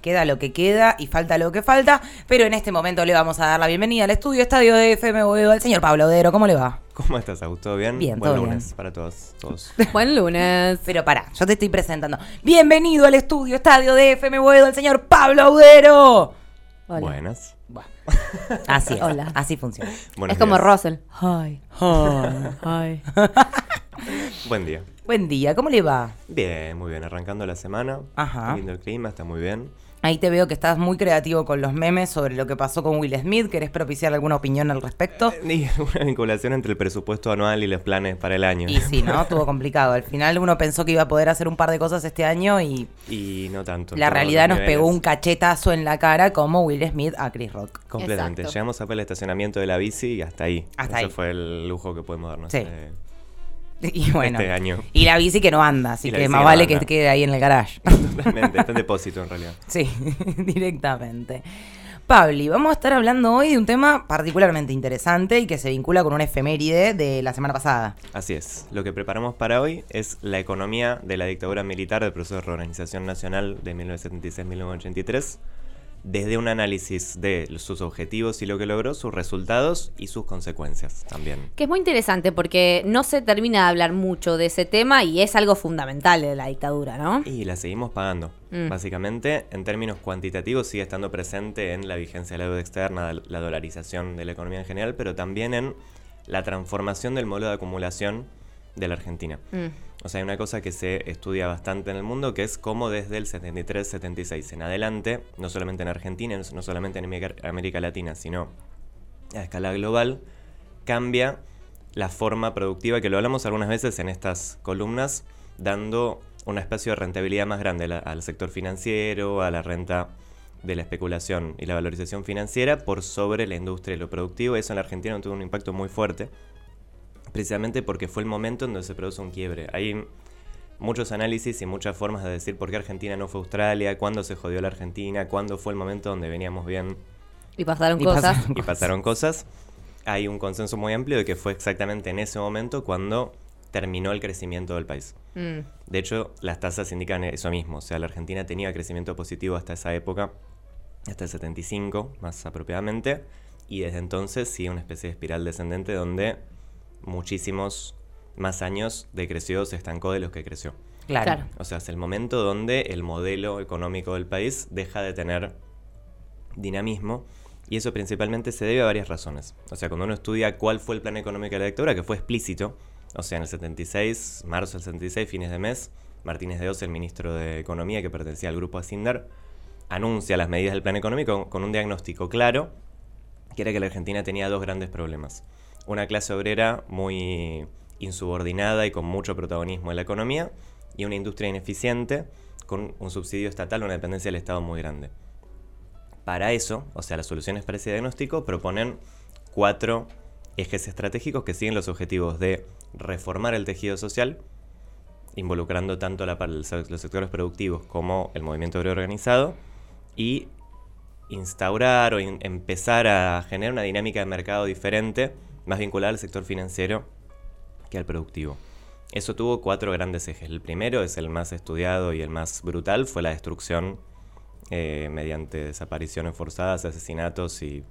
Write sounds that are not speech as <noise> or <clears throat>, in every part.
queda lo que queda y falta lo que falta, pero en este momento le vamos a dar la bienvenida al estudio estadio de FM Boedo al señor Pablo Odero. ¿Cómo le va? ¿Cómo estás, Augusto? ¿Bien? Bien, Buen todo lunes bien. para todos. todos. <laughs> Buen lunes. Pero pará, yo te estoy presentando. Bienvenido al estudio estadio de FM Boedo al señor Pablo Audero. Hola. Buenas. Bueno, así es, Hola. así funciona. Buenos es como. Russell. Hi. Ay. Buen día. Buen día, ¿cómo le va? Bien, muy bien. Arrancando la semana. Ajá. Lindo el clima, está muy bien. Ahí te veo que estás muy creativo con los memes sobre lo que pasó con Will Smith. ¿Querés propiciar alguna opinión al respecto? Y <laughs> una vinculación entre el presupuesto anual y los planes para el año. Y sí, ¿no? <laughs> Estuvo complicado. Al final uno pensó que iba a poder hacer un par de cosas este año y Y no tanto. la realidad nos pegó un cachetazo en la cara como Will Smith a Chris Rock. Completamente. Exacto. Llegamos a ver el estacionamiento de la bici y hasta ahí. Hasta Ese ahí. fue el lujo que podemos darnos. Sí. eh, <laughs> Y bueno, Este año. y la bici que no anda, así que más que vale que quede ahí en el garage. Totalmente. está en depósito en realidad. <laughs> Sí, <laughs> directamente. Pabli, vamos a estar hablando hoy de un tema particularmente interesante y que se vincula con una efeméride de la semana pasada. Así es. Lo que preparamos para hoy es la economía de la dictadura militar del proceso de reorganización nacional de 1976-1983, desde un análisis de sus objetivos y lo que logró, sus resultados y sus consecuencias también. Que es muy interesante porque no se termina de hablar mucho de ese tema y es algo fundamental de la dictadura, ¿no? Y la seguimos pagando. Mm. Básicamente, en términos cuantitativos, sigue estando presente en la vigencia de la deuda externa, la dolarización de la economía en general, pero también en la transformación del modelo de acumulación de la Argentina. Mm. O sea, hay una cosa que se estudia bastante en el mundo, que es cómo desde el 73-76 en adelante, no solamente en Argentina, no solamente en América, Latina, sino a escala global, cambia la forma productiva, que lo hablamos algunas veces en estas columnas, dando un espacio de rentabilidad más grande al sector financiero, a la renta de la especulación y la valorización financiera por sobre la industria y lo productivo. Eso en Argentina tuvo un impacto muy fuerte precisamente porque fue el momento en donde se produce un quiebre. Hay muchos análisis y muchas formas de decir por qué Argentina no fue Australia, cuándo se jodió la Argentina, cuándo fue el momento donde veníamos bien Y pasaron Y cosas. pasaron- y pasaron cosas. Hay un consenso muy amplio de que fue exactamente en ese momento cuando terminó el crecimiento del país. Mm. De hecho, las tasas indican eso mismo. O sea, la Argentina tenía crecimiento positivo hasta esa época, hasta el 75 más apropiadamente. Y desde entonces sigue una especie de espiral descendente donde muchísimos más años decreció, se estancó de los que creció. Claro. Claro. O sea, es el momento donde el modelo económico del país deja de tener dinamismo. Y eso principalmente se debe a varias razones. O sea, cuando uno estudia cuál fue el plan económico de la dictadura, que fue explícito, o sea, en el 76, marzo del 76, fines de mes, Martínez de Oz, el ministro de Economía que pertenecía al grupo Asindar, anuncia las medidas del plan económico con un diagnóstico claro, que era que la Argentina tenía dos grandes problemas. Una clase obrera muy insubordinada y con mucho protagonismo en la economía, y una industria ineficiente con un subsidio estatal, una dependencia del Estado muy grande. Para eso, o sea, las soluciones para ese diagnóstico proponen cuatro ejes estratégicos que siguen los objetivos de reformar el tejido social, involucrando tanto la, los sectores productivos como el movimiento obrero organizado, y instaurar o empezar a generar una dinámica de mercado diferente, más vinculada al sector financiero que al productivo. Eso tuvo cuatro grandes ejes. El primero es el más estudiado y el más brutal, fue la destrucción eh, mediante desapariciones forzadas, asesinatos y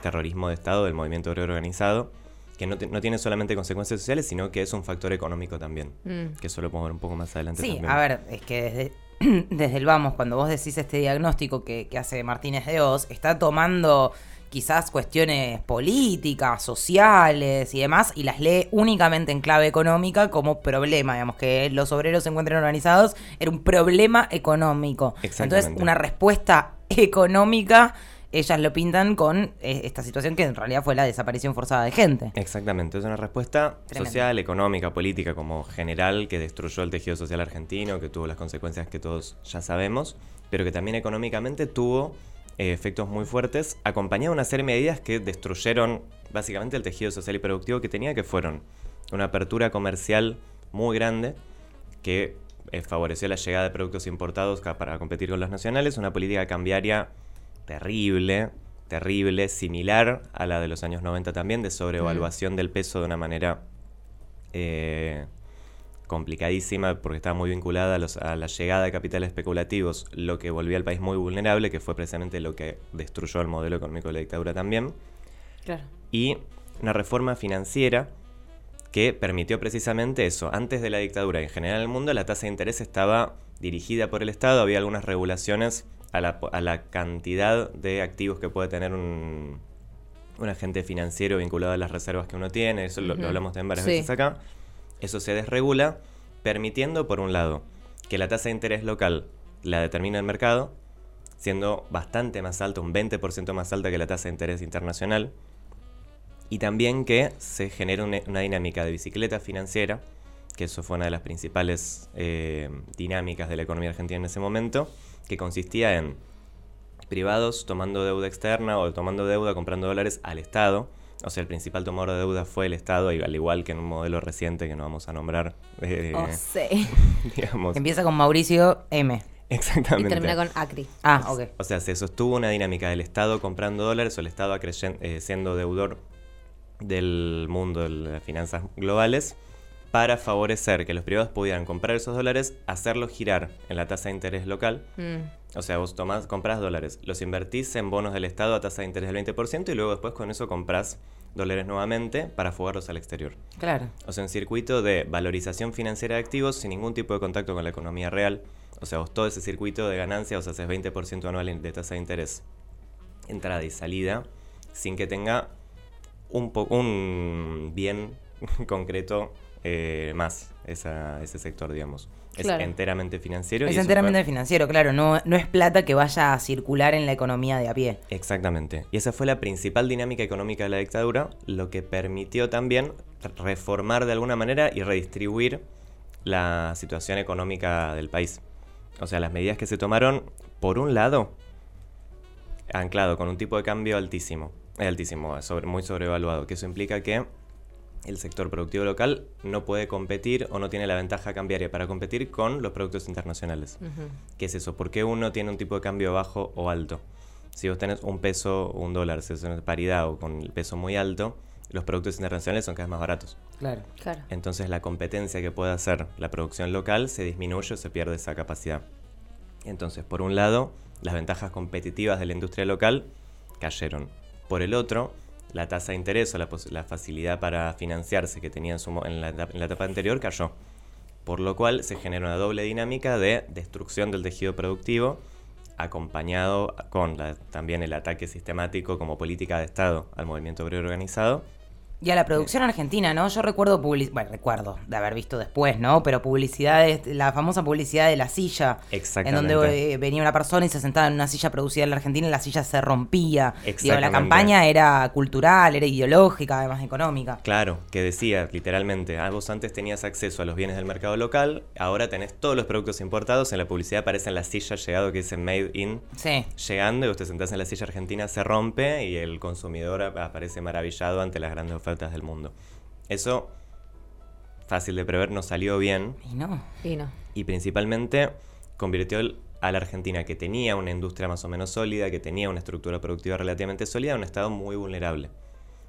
terrorismo de Estado del movimiento obrero organizado, que no, te- no tiene solamente consecuencias sociales, sino que es un factor económico también, Mm. que eso lo podemos ver un poco más adelante Sí, también. a ver, es que desde, <clears throat> desde el vamos, cuando vos decís este diagnóstico que, que hace Martínez de Oz, está tomando quizás cuestiones políticas, sociales y demás, y las lee únicamente en clave económica como problema, digamos, que los obreros se encuentren organizados, era un problema económico. Exactamente. Entonces, una respuesta económica, ellas lo pintan con eh, esta situación que en realidad fue la desaparición forzada de gente. Exactamente, es una respuesta Tremendo. social, económica, política como general que destruyó el tejido social argentino, que tuvo las consecuencias que todos ya sabemos, pero que también económicamente tuvo eh, efectos muy fuertes, acompañado de una serie de medidas que destruyeron básicamente el tejido social y productivo que tenía, que fueron una apertura comercial muy grande, que eh, favoreció la llegada de productos importados para competir con los nacionales, una política cambiaria terrible, terrible, similar a la de los años 90 también, de sobrevaluación del peso de una manera eh, complicadísima porque estaba muy vinculada a, los- a la llegada de capitales especulativos, lo que volvía al país muy vulnerable, que fue precisamente lo que destruyó el modelo económico de la dictadura también Claro. y una reforma financiera que permitió precisamente eso. Antes de la dictadura en general en el mundo, la tasa de interés estaba dirigida por el Estado, había algunas regulaciones a la, a la cantidad de activos que puede tener un, un agente financiero vinculado a las reservas que uno tiene, eso lo, hablamos también varias Sí. veces acá. Eso se desregula, permitiendo, por un lado, que la tasa de interés local la determine el mercado, siendo bastante más alta, un 20% más alta que la tasa de interés internacional, y también que se genere una, una dinámica de bicicleta financiera, que eso fue una de las principales eh, dinámicas de la economía argentina en ese momento, que consistía en privados tomando deuda externa o tomando deuda comprando dólares al Estado. O sea, el principal tomador de deuda fue el Estado, y al igual que en un modelo reciente que no vamos a nombrar, eh, Oh, sí. <laughs> digamos. Empieza con Mauricio M. Y Exactamente. termina con Acri. Ah, ok. O sea, se sostuvo una dinámica del Estado comprando dólares o el Estado eh, siendo deudor del mundo de las finanzas globales para favorecer que los privados pudieran comprar esos dólares, hacerlos girar en la tasa de interés local. Mm. O sea, vos tomás, compras dólares, los invertís en bonos del Estado a tasa de interés del 20% y luego después con eso compras dólares nuevamente para fugarlos al exterior. Claro. O sea, un circuito de valorización financiera de activos sin ningún tipo de contacto con la economía real. O sea, vos todo ese circuito de ganancia, o sea, haces 20% anual de tasa de interés, entrada y salida, sin que tenga un, un bien <laughs> concreto eh, más esa- ese sector, digamos. Claro. Es enteramente financiero. y Es enteramente financiero, claro. No, no es plata que vaya a circular en la economía de a pie. Exactamente. Y esa fue la principal dinámica económica de la dictadura, lo que permitió también reformar de alguna manera y redistribuir la situación económica del país. O sea, las medidas que se tomaron, por un lado, anclado con un tipo de cambio altísimo, eh, altísimo, sobre, muy sobrevaluado, que eso implica que el sector productivo local no puede competir o no tiene la ventaja cambiaria para competir con los productos internacionales. ¿Qué es eso? ¿Por qué uno tiene un tipo de cambio bajo o alto? Si vos tenés un peso o un dólar, si es una paridad o con el peso muy alto, los productos internacionales son cada vez más baratos. Claro. Claro. Entonces la competencia que puede hacer la producción local se disminuye o se pierde esa capacidad. Entonces, por un lado, las ventajas competitivas de la industria local cayeron. Por el otro, la tasa de interés o la, la facilidad para financiarse que tenía en, su en la, etapa- en la etapa anterior cayó. Por lo cual se genera una doble dinámica de destrucción del tejido productivo, acompañado con también el ataque sistemático como política de Estado al movimiento obrero organizado. Y a la producción argentina, ¿no? Yo recuerdo publicidad, bueno, recuerdo de haber visto después, ¿no? Pero publicidades, la famosa publicidad de la silla, en Exactamente. donde eh, venía una persona y se sentaba en una silla producida en la Argentina y la silla se rompía. Digo, la Exactamente. campaña era cultural, era ideológica, además económica. Claro, que decía literalmente, ah, vos antes tenías acceso a los bienes del mercado local, ahora tenés todos los productos importados, en la publicidad aparece en la silla llegado que dice Made in, Sí. llegando y vos te sentás en la silla argentina, se rompe y el consumidor ap- aparece maravillado ante las grandes ofertas del mundo. Eso, fácil de prever, no salió bien Y no. Y no. y principalmente convirtió a la Argentina, que tenía una industria más o menos sólida, que tenía una estructura productiva relativamente sólida, en un estado muy vulnerable.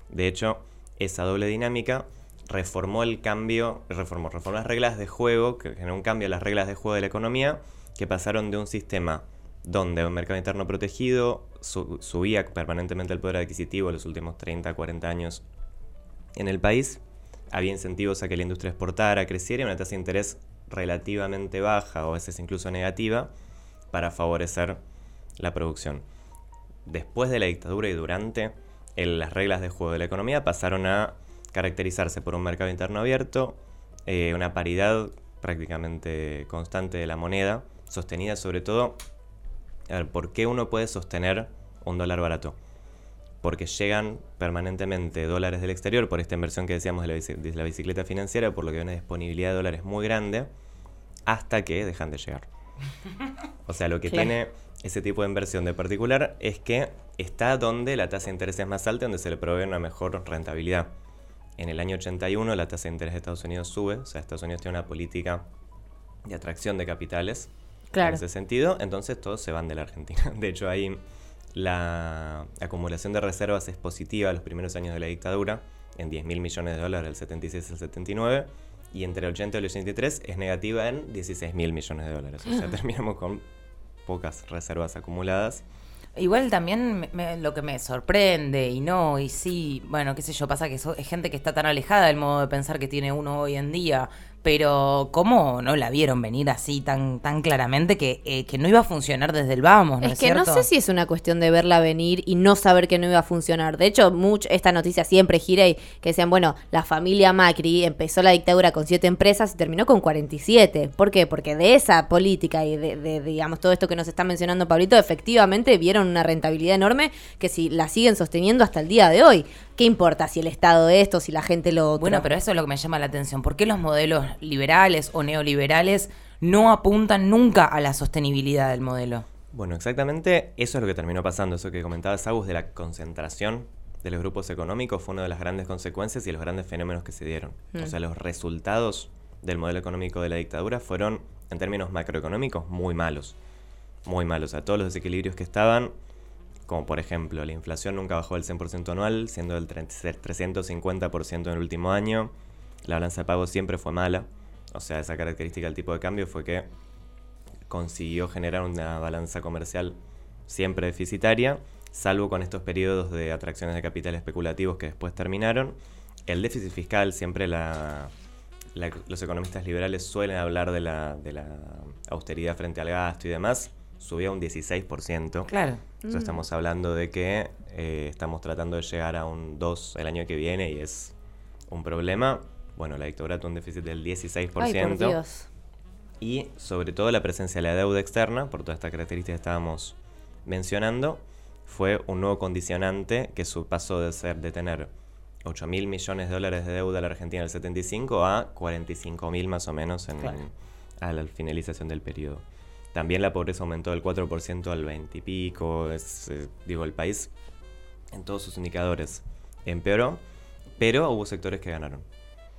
De hecho, esa doble dinámica reformó el cambio, reformó, reformó las reglas de juego, que generó un cambio en las reglas de juego de la economía, que pasaron de un sistema donde un mercado interno protegido su- subía permanentemente el poder adquisitivo en los últimos 30, 40 años en el país, había incentivos a que la industria exportara, creciera y una tasa de interés relativamente baja o a veces incluso negativa para favorecer la producción. Después de la dictadura y durante, las reglas de juego de la economía pasaron a caracterizarse por un mercado interno abierto, eh, una paridad prácticamente constante de la moneda, sostenida sobre todo... A ver, ¿por qué uno puede sostener un dólar barato? Porque llegan permanentemente dólares del exterior por esta inversión que decíamos de la, bici- de la bicicleta financiera, por lo que hay una disponibilidad de dólares muy grande, hasta que dejan de llegar. O sea, lo que Claro. tiene ese tipo de inversión de particular es que está donde la tasa de interés es más alta, donde se le provee una mejor rentabilidad. En el año 81 la tasa de interés de Estados Unidos sube, o sea, Estados Unidos tiene una política de atracción de capitales Claro. en ese sentido, entonces todos se van de la Argentina. <laughs> De hecho, ahí la acumulación de reservas es positiva los primeros años de la dictadura, en 10 mil millones de dólares del 76 al 79, y entre el 80 y el 83 es negativa en 16 mil millones de dólares. O sea, <laughs> terminamos con pocas reservas acumuladas. Igual también me- me- lo que me sorprende y no, y sí, bueno, qué sé yo, pasa que so- es gente que está tan alejada del modo de pensar que tiene uno hoy en día, pero ¿cómo no la vieron venir así tan, tan claramente que, eh, que no iba a funcionar desde el vamos? ¿no Es es, que no sé si es una cuestión de verla venir y no saber que no iba a funcionar. De hecho, much- esta noticia siempre gira y que decían, bueno, la familia Macri empezó la dictadura con siete empresas y terminó con 47. ¿Por qué? Porque de esa política y de, de, digamos, todo esto que nos está mencionando Pablito, efectivamente vieron una rentabilidad enorme que si la siguen sosteniendo hasta el día de hoy. ¿Qué importa si el Estado esto, si la gente lo otro? Bueno, pero eso es lo que me llama la atención. ¿Por qué los modelos liberales o neoliberales no apuntan nunca a la sostenibilidad del modelo? Bueno, exactamente eso es lo que terminó pasando. Eso que comentabas, Agus, de la concentración de los grupos económicos fue una de las grandes consecuencias y los grandes fenómenos que se dieron. O sea, los resultados del modelo económico de la dictadura fueron, en términos macroeconómicos, muy malos. Muy malos. O sea, todos los desequilibrios que estaban, como por ejemplo, la inflación nunca bajó del 100% anual, siendo del 350% en el último año. La balanza de pagos siempre fue mala. O sea, esa característica del tipo de cambio fue que consiguió generar una balanza comercial siempre deficitaria, salvo con estos periodos de atracciones de capital especulativos que después terminaron. El déficit fiscal, siempre la- la- los economistas liberales suelen hablar de la, de la austeridad frente al gasto y demás, subía un 16%. Claro. Entonces estamos hablando de que eh, estamos tratando de llegar a un 2 el año que viene y es un problema. Bueno, la dictadura tuvo un déficit del 16%. Ay, por Dios. Y sobre todo la presencia de la deuda externa, por todas estas características que estábamos mencionando, fue un nuevo condicionante que su pasó de ser de tener 8 mil millones de dólares de deuda a la Argentina en el 75 a 45 mil más o menos en, Claro. a la finalización del periodo. También la pobreza aumentó del 4% al 20 y pico. Es, eh, digo, el país en todos sus indicadores empeoró, pero hubo sectores que ganaron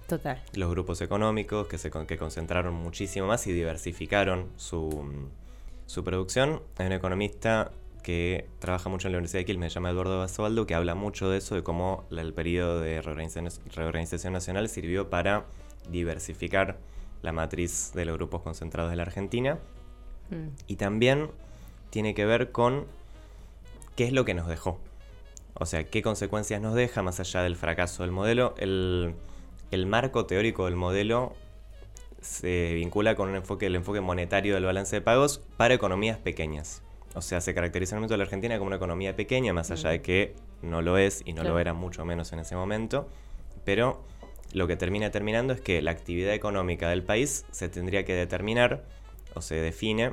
Total. los grupos económicos que se que concentraron muchísimo más y diversificaron su, su producción. Hay un economista que trabaja mucho en la Universidad de Quilmes, se llama Eduardo Basualdo, que habla mucho de eso, de cómo el periodo de reorganización, reorganización nacional sirvió para diversificar la matriz de los grupos concentrados de la Argentina. Mm. Y también tiene que ver con qué es lo que nos dejó. O sea, qué consecuencias nos deja más allá del fracaso del modelo. El, el marco teórico del modelo se vincula con un enfoque, el enfoque monetario del balance de pagos para economías pequeñas. O sea, se caracteriza en el momento de la Argentina como una economía pequeña, más allá de que no lo es y no lo era mucho menos en ese momento. Pero lo que termina terminando es que la actividad económica del país se tendría que determinar o se define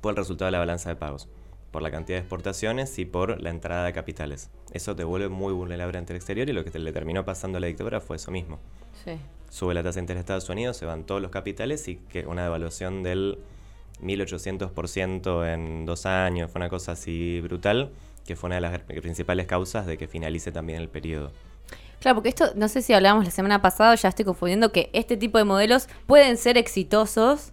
por el resultado de la balanza de pagos, por la cantidad de exportaciones y por la entrada de capitales. Eso te vuelve muy vulnerable ante el exterior y lo que te le terminó pasando a la dictadura fue eso mismo. Sí. Sube la tasa de interés de Estados Unidos, se van todos los capitales y que una devaluación del 1800% en dos años, fue una cosa así brutal, que fue una de las principales causas de que finalice también el periodo. Claro, porque esto, no sé si hablábamos la semana pasada, ya estoy confundiendo que este tipo de modelos pueden ser exitosos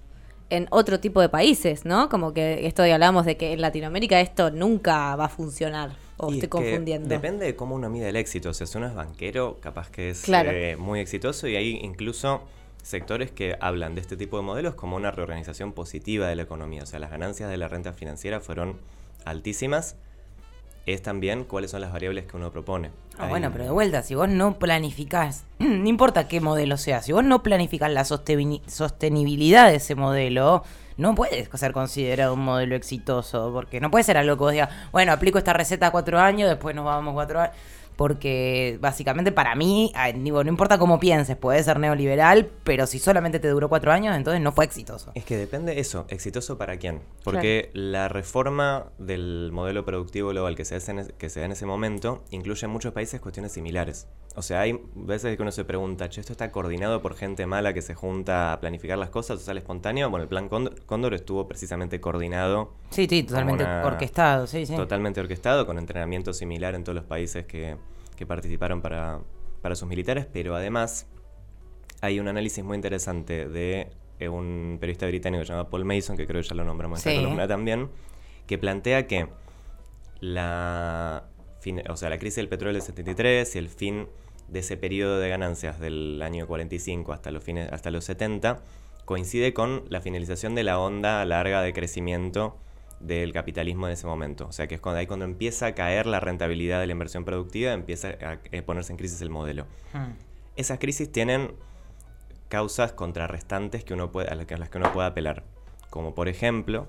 en otro tipo de países, ¿no? Como que esto de hablamos de que en Latinoamérica esto nunca va a funcionar. O Y estoy es confundiendo. Depende de cómo uno mide el éxito. O sea, si uno es banquero, capaz que es Claro. eh, muy exitoso y hay incluso sectores que hablan de este tipo de modelos como una reorganización positiva de la economía. O sea, las ganancias de la renta financiera fueron altísimas. Es también cuáles son las variables que uno propone. Ah, bueno, pero de vuelta, si vos no planificás, <clears throat> no importa qué modelo sea, si vos no planificás la sosteni- sostenibilidad de ese modelo, no puedes ser considerado un modelo exitoso, porque no puede ser algo que vos digas, bueno, aplico esta receta cuatro años, después nos vamos cuatro años. Porque básicamente para mí, digo, no importa cómo pienses, puede ser neoliberal, pero si solamente te duró cuatro años, entonces no fue exitoso. Es que depende eso, exitoso para quién. Porque la reforma del modelo productivo global que se, hace en es- que se da en ese momento incluye en muchos países cuestiones similares. O sea, hay veces que uno se pregunta, che, ¿esto está coordinado por gente mala que se junta a planificar las cosas o sale espontáneo? Bueno, el plan Cóndor, Cóndor estuvo precisamente coordinado, Sí, sí, totalmente una- orquestado, sí, sí. totalmente orquestado, con entrenamiento similar en todos los países que, que participaron para, para sus militares, pero además hay un análisis muy interesante de eh, un periodista británico llamado Paul Mason, que creo que ya lo nombramos en Sí. esta columna también, que plantea que la, o sea, la crisis del petróleo del 73 y el fin de ese periodo de ganancias del año 45 hasta los, fines, hasta los 70 coincide con la finalización de la onda larga de crecimiento del capitalismo en ese momento. O sea que es cuando, ahí cuando empieza a caer la rentabilidad de la inversión productiva, empieza a eh, ponerse en crisis el modelo. Hmm. Esas crisis tienen causas contrarrestantes que uno puede, a las que a las que uno puede apelar. Como por ejemplo,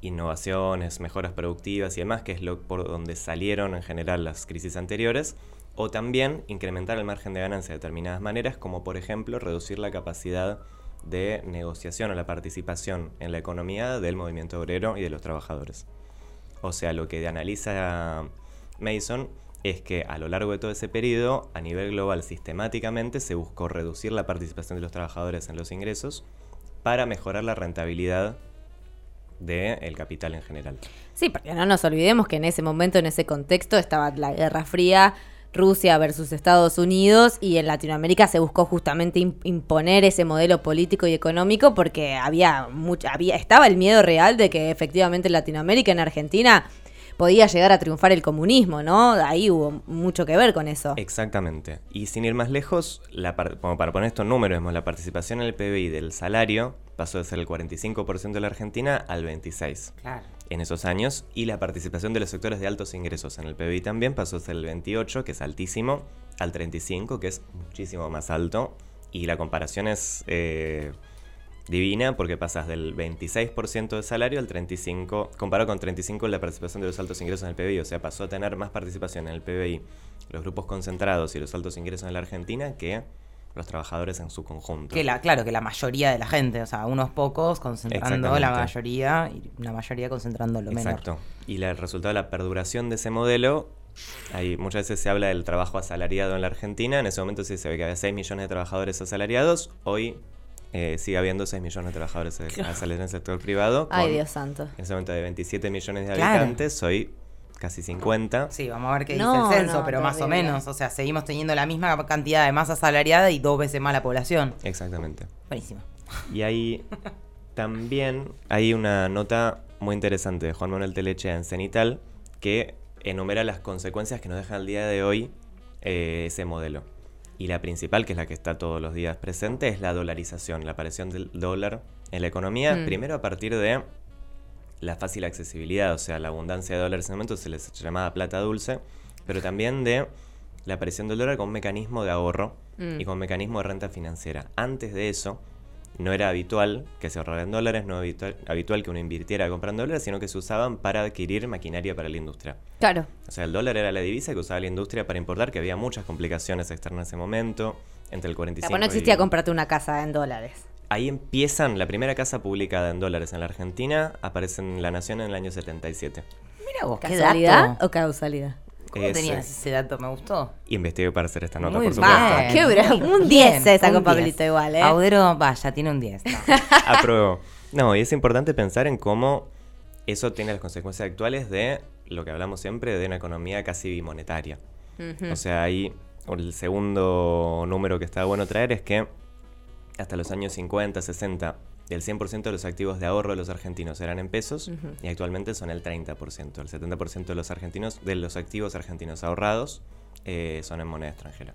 innovaciones, mejoras productivas y demás, que es lo por donde salieron en general las crisis anteriores, o también incrementar el margen de ganancia de determinadas maneras, como por ejemplo reducir la capacidad de negociación o la participación en la economía del movimiento obrero y de los trabajadores. O sea, lo que analiza Mason es que a lo largo de todo ese periodo, a nivel global, sistemáticamente se buscó reducir la participación de los trabajadores en los ingresos para mejorar la rentabilidad del capital en general. Sí, porque no nos olvidemos que en ese momento, en ese contexto, estaba la Guerra Fría, Rusia versus Estados Unidos, y en Latinoamérica se buscó justamente im- imponer ese modelo político y económico porque había mucha, había, estaba el miedo real de que efectivamente en Latinoamérica, en Argentina, podía llegar a triunfar el comunismo, ¿no? Ahí hubo mucho que ver con eso. Exactamente. Y sin ir más lejos, la par- como para poner estos números, vemos, la participación en el PBI del salario pasó de ser el 45% de la Argentina al 26% Claro. En esos años. Y la participación de los sectores de altos ingresos en el PBI también pasó de ser el 28%, que es altísimo, al 35%, que es muchísimo más alto. Y la comparación es eh, divina porque pasas del 26% de salario al 35%, comparado con 35% la participación de los altos ingresos en el PBI. O sea, pasó a tener más participación en el PBI los grupos concentrados y los altos ingresos en la Argentina que los trabajadores en su conjunto. Que la, claro, que la mayoría de la gente, o sea, unos pocos concentrando la mayoría y la mayoría concentrando lo menor. Exacto. Y la- el resultado de la perduración de ese modelo, hay, muchas veces se habla del trabajo asalariado en la Argentina. En ese momento sí se ve que había 6 millones de trabajadores asalariados. Hoy eh, sigue habiendo 6 millones de trabajadores asalariados en el sector privado. Ay, con, Dios santo. En ese momento de 27 millones de Claro. habitantes, hoy casi 50. Sí, vamos a ver qué No, dice el censo, no, pero más o menos. O sea, seguimos teniendo la misma cantidad de masa salariada y dos veces más la población. Exactamente. Buenísimo. Y ahí <laughs> también hay una nota muy interesante de Juan Manuel Teleche en Cenital que enumera las consecuencias que nos deja al día de hoy eh, ese modelo. Y la principal, que es la que está todos los días presente, es la dolarización, la aparición del dólar en la economía, Mm. primero a partir de la fácil accesibilidad, o sea, la abundancia de dólares en ese momento se les llamaba plata dulce, pero también de la aparición del dólar como un mecanismo de ahorro Mm. y como mecanismo de renta financiera. Antes de eso, no era habitual que se ahorrara en dólares, no era habitual, habitual que uno invirtiera comprando dólares, sino que se usaban para adquirir maquinaria para la industria. Claro. O sea, el dólar era la divisa que usaba la industria para importar, que había muchas complicaciones externas en ese momento, entre el 45 Bueno, no existía y- comprarte una casa en dólares. Ahí empiezan, la primera casa publicada en dólares en la Argentina aparece en La Nación en el año 77. Mira vos, qué ¿Casualidad dato. o causalidad? ¿Cómo Es, tenías ese dato? Me gustó. Investigué para hacer esta nota, Muy por bien. supuesto. Qué bravo. Un bien, 10 esa un con 10. Pablito igual, ¿eh? Audero, vaya, tiene un 10. No. Apruebo. No, y es importante pensar en cómo eso tiene las consecuencias actuales de lo que hablamos siempre de una economía casi bimonetaria. O sea, ahí el segundo número que está bueno traer es que hasta los años 50, 60, el 100% de los activos de ahorro de los argentinos eran en pesos y actualmente son el 30%. El 70% de los argentinos, de los activos argentinos ahorrados, eh, son en moneda extranjera.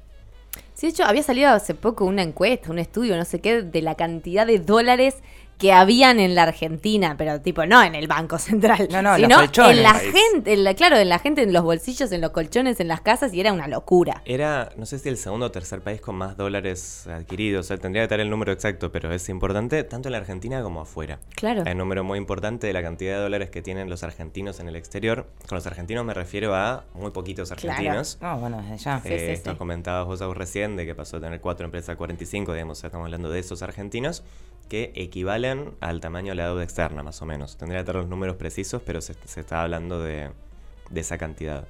Sí, de hecho, había salido hace poco una encuesta, un estudio, no sé qué, de la cantidad de dólares que habían en la Argentina, pero tipo no en el Banco Central, No, no, en sino los colchones. en la País. gente, en la- claro, en la gente, en los bolsillos, en los colchones, en las casas, y era una locura. Era, no sé si el segundo o tercer país con más dólares adquiridos, o sea, tendría que estar el número exacto, pero es importante tanto en la Argentina como afuera. Claro. Hay un número muy importante de la cantidad de dólares que tienen los argentinos en el exterior. Con los argentinos me refiero a muy poquitos Claro. argentinos. No, bueno, desde ya. Sí, Eh, sí, esto sí. comentabas vos recién de que pasó a tener cuatro empresas a 45, digamos, o sea, estamos hablando de esos argentinos que equivalen al tamaño de la deuda externa, más o menos. Tendría que tener los números precisos, pero se, se está hablando de, de esa cantidad.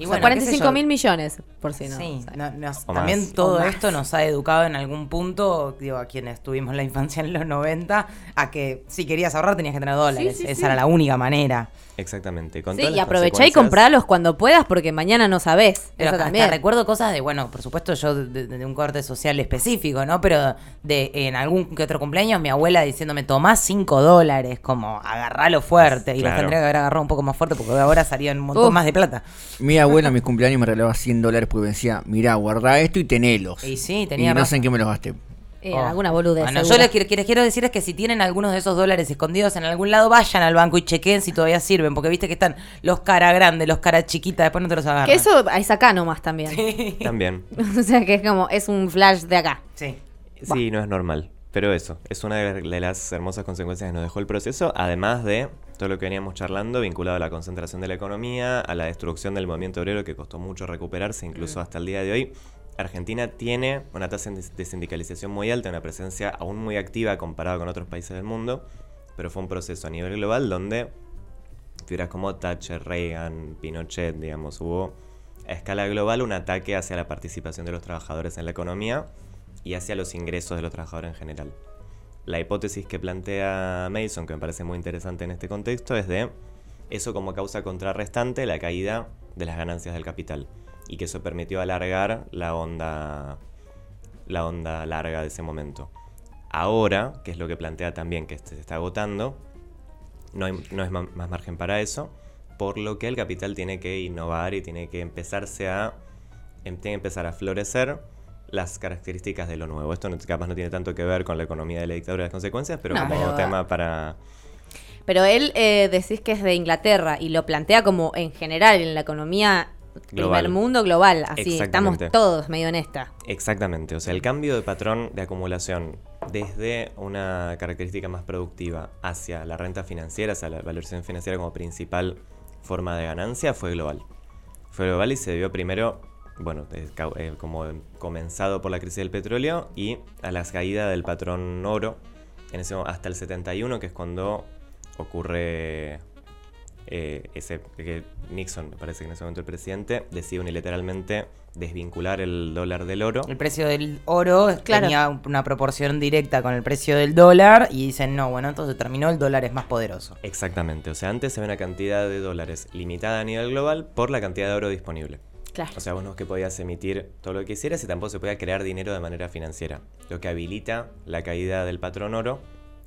Y o sea, bueno, qué sé 45 yo. mil millones, por si no. Sí, sabes. no- nos- O también más. todo esto nos ha educado en algún punto, digo, a quienes tuvimos la infancia en los 90, a que si querías ahorrar tenías que tener dólares. Sí, sí, Esa sí. era la única manera. Exactamente. Con Sí, y aprovechá y compralos cuando puedas porque mañana no sabés. Pero Eso hasta también. recuerdo cosas de, bueno, por supuesto yo de, de- de un corte social específico, ¿no? Pero de en algún que otro cumpleaños mi abuela diciéndome, tomás 5 dólares, como agarralo fuerte. Y los Claro. tendría que haber agarrado un poco más fuerte porque ahora salían un montón Uf. más de plata. Mi abuela en mis cumpleaños me regalaba 100 dólares porque me decía, mirá, guarda esto y tenelos. Y sí, Y tenía no razón. sé en qué me los gasté. Eh, Oh. Alguna boludez. Bueno, yo les quiero, les quiero decir es que si tienen algunos de esos dólares escondidos en algún lado, vayan al banco y chequen si todavía sirven, porque viste que están los cara grandes, los cara chiquitas, después no te los agarran. Que eso es acá nomás también. También. <laughs> o sea que es como, es un flash de acá. Sí. Sí, no es normal. Pero eso, es una de de las hermosas consecuencias que nos dejó el proceso, además de todo lo que veníamos charlando vinculado a la concentración de la economía, a la destrucción del movimiento obrero que costó mucho recuperarse, incluso hasta el día de hoy. Argentina tiene una tasa de sindicalización muy alta, una presencia aún muy activa comparada con otros países del mundo, pero fue un proceso a nivel global donde figuras como Thatcher, Reagan, Pinochet, digamos, hubo a escala global un ataque hacia la participación de los trabajadores en la economía y hacia los ingresos de los trabajadores en general. La hipótesis que plantea Mason, que me parece muy interesante en este contexto, es de eso como causa contrarrestante la caída de las ganancias del capital y que eso permitió alargar la onda la onda larga de ese momento. Ahora, que es lo que plantea también que se está agotando, no, hay- no es más margen para eso, por lo que el capital tiene que innovar y tiene que empezarse a em- tiene que empezar a florecer las características de lo nuevo. Esto no, capaz no tiene tanto que ver con la economía de la dictadura y las consecuencias, pero No, como pero- tema para... Pero él eh, decís que es de Inglaterra y lo plantea como en general en la economía Global. primer mundo global. Así estamos todos medio en esta. Exactamente, o sea, el cambio de patrón de acumulación desde una característica más productiva hacia la renta financiera, hacia la valorización financiera como principal forma de ganancia, fue global. Fue global y se debió primero, bueno, eh, eh, como comenzado por la crisis del petróleo y a la caída del patrón oro en ese, hasta el 71, que es cuando ocurre eh, ese que Nixon, me parece que en ese momento el presidente, decide unilateralmente desvincular el dólar del oro. El precio del oro Claro. tenía una proporción directa con el precio del dólar y dicen, no, bueno, entonces terminó, el dólar es más poderoso. Exactamente, o sea, antes se ve una cantidad de dólares limitada a nivel global por la cantidad de oro disponible. Claro. O sea, vos no es que podías emitir todo lo que quisieras y tampoco se podía crear dinero de manera financiera. Lo que habilita la caída del patrón oro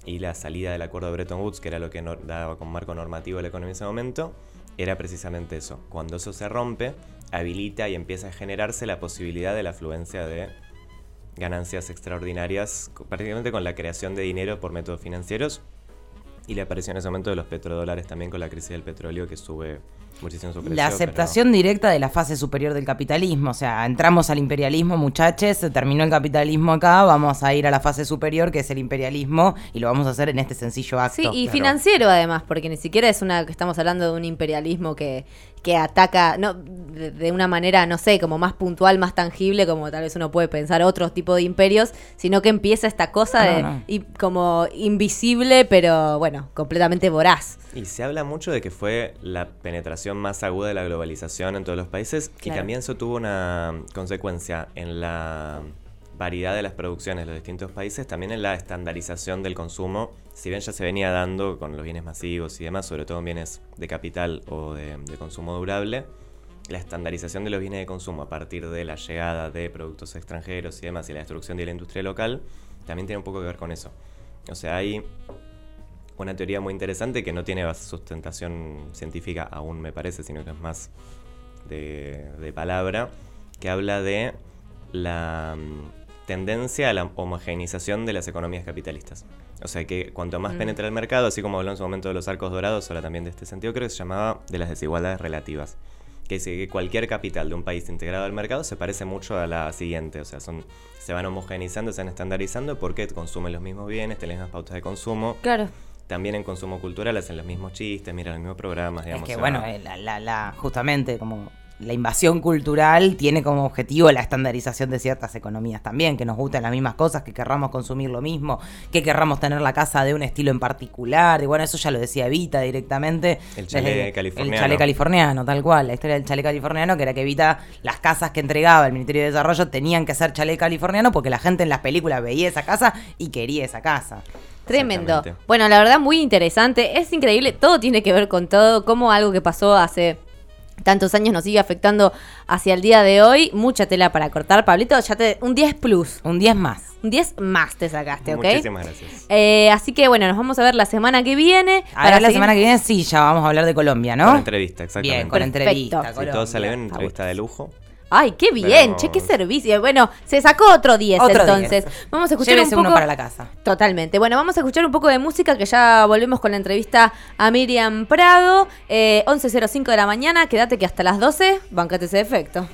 y la salida del acuerdo de Bretton Woods, que era lo que daba como marco normativo a la economía en ese momento, era precisamente eso. Cuando eso se rompe, habilita y empieza a generarse la posibilidad de la afluencia de ganancias extraordinarias, prácticamente con la creación de dinero por métodos financieros y la aparición en ese momento de los petrodólares también con la crisis del petróleo que sube La pero- aceptación directa de la fase superior del capitalismo, o sea, entramos al imperialismo, muchachos, se terminó el capitalismo acá, vamos a ir a la fase superior que es el imperialismo y lo vamos a hacer en este sencillo acto. Sí, y claro. financiero además, porque ni siquiera es una que estamos hablando de un imperialismo que, que ataca no de, de una manera, no sé, como más puntual, más tangible, como tal vez uno puede pensar otro tipo de imperios, sino que empieza esta cosa No, de no. y como invisible, pero bueno, completamente voraz. Y se habla mucho de que fue la penetración más aguda de la globalización en todos los países y Claro. también eso tuvo una consecuencia en la variedad de las producciones de los distintos países, también en la estandarización del consumo, si bien ya se venía dando con los bienes masivos y demás, sobre todo en bienes de capital o de, de consumo durable, la estandarización de los bienes de consumo a partir de la llegada de productos extranjeros y demás y la destrucción de la industria local, también tiene un poco que ver con eso. O sea, hay una teoría muy interesante que no tiene sustentación científica aún me parece, sino que es más de, de palabra, que habla de la mm, tendencia a la homogeneización de las economías capitalistas. O sea que cuanto más Mm. penetra el mercado, así como habló en su momento de los arcos dorados, habla también de este sentido, creo que se llamaba de las desigualdades relativas. Que dice que cualquier capital de un país integrado al mercado se parece mucho a la siguiente. O sea, son, se van homogeneizando, se van estandarizando porque consumen los mismos bienes, tienen las mismas pautas de consumo. Claro. También en consumo cultural hacen los mismos chistes, miran los mismos programas, Es digamos. que o sea, bueno, eh, la, la- la- justamente como la invasión cultural tiene como objetivo la estandarización de ciertas economías también, que nos gusten las mismas cosas, que querramos consumir lo mismo, que querramos tener la casa de un estilo en particular, y bueno, eso ya lo decía Evita directamente. El chalet californiano. El chalet californiano, tal cual, la historia del chalet californiano, que era que Evita, las casas que entregaba el Ministerio de Desarrollo tenían que ser chalet californiano porque la gente en las películas veía esa casa y quería esa casa. Tremendo. Bueno, la verdad muy interesante. Es increíble. Todo tiene que ver con todo. Como algo que pasó hace tantos años nos sigue afectando hacia el día de hoy. Mucha tela para cortar. Pablito, ya te. Un 10 plus. Un 10 más. Un 10 más te sacaste, ¿ok? Muchísimas gracias. Eh, así que bueno, nos vamos a ver la semana que viene. Ahora la seguir- semana que viene sí, ya vamos a hablar de Colombia, ¿no? Con entrevista, exactamente. Bien, con Perfecto. entrevista. Si todo sale bien, entrevista de lujo. Ay, qué bien, Pero- che, qué servicio. Bueno, se sacó otro 10 Otro entonces. 10. Vamos a escuchar Llévese un poco uno para la casa. Totalmente. Bueno, vamos a escuchar un poco de música que ya volvemos con la entrevista a Miriam Prado. Eh, 11.05 de la mañana. Quédate que hasta las 12 bancate ese efecto.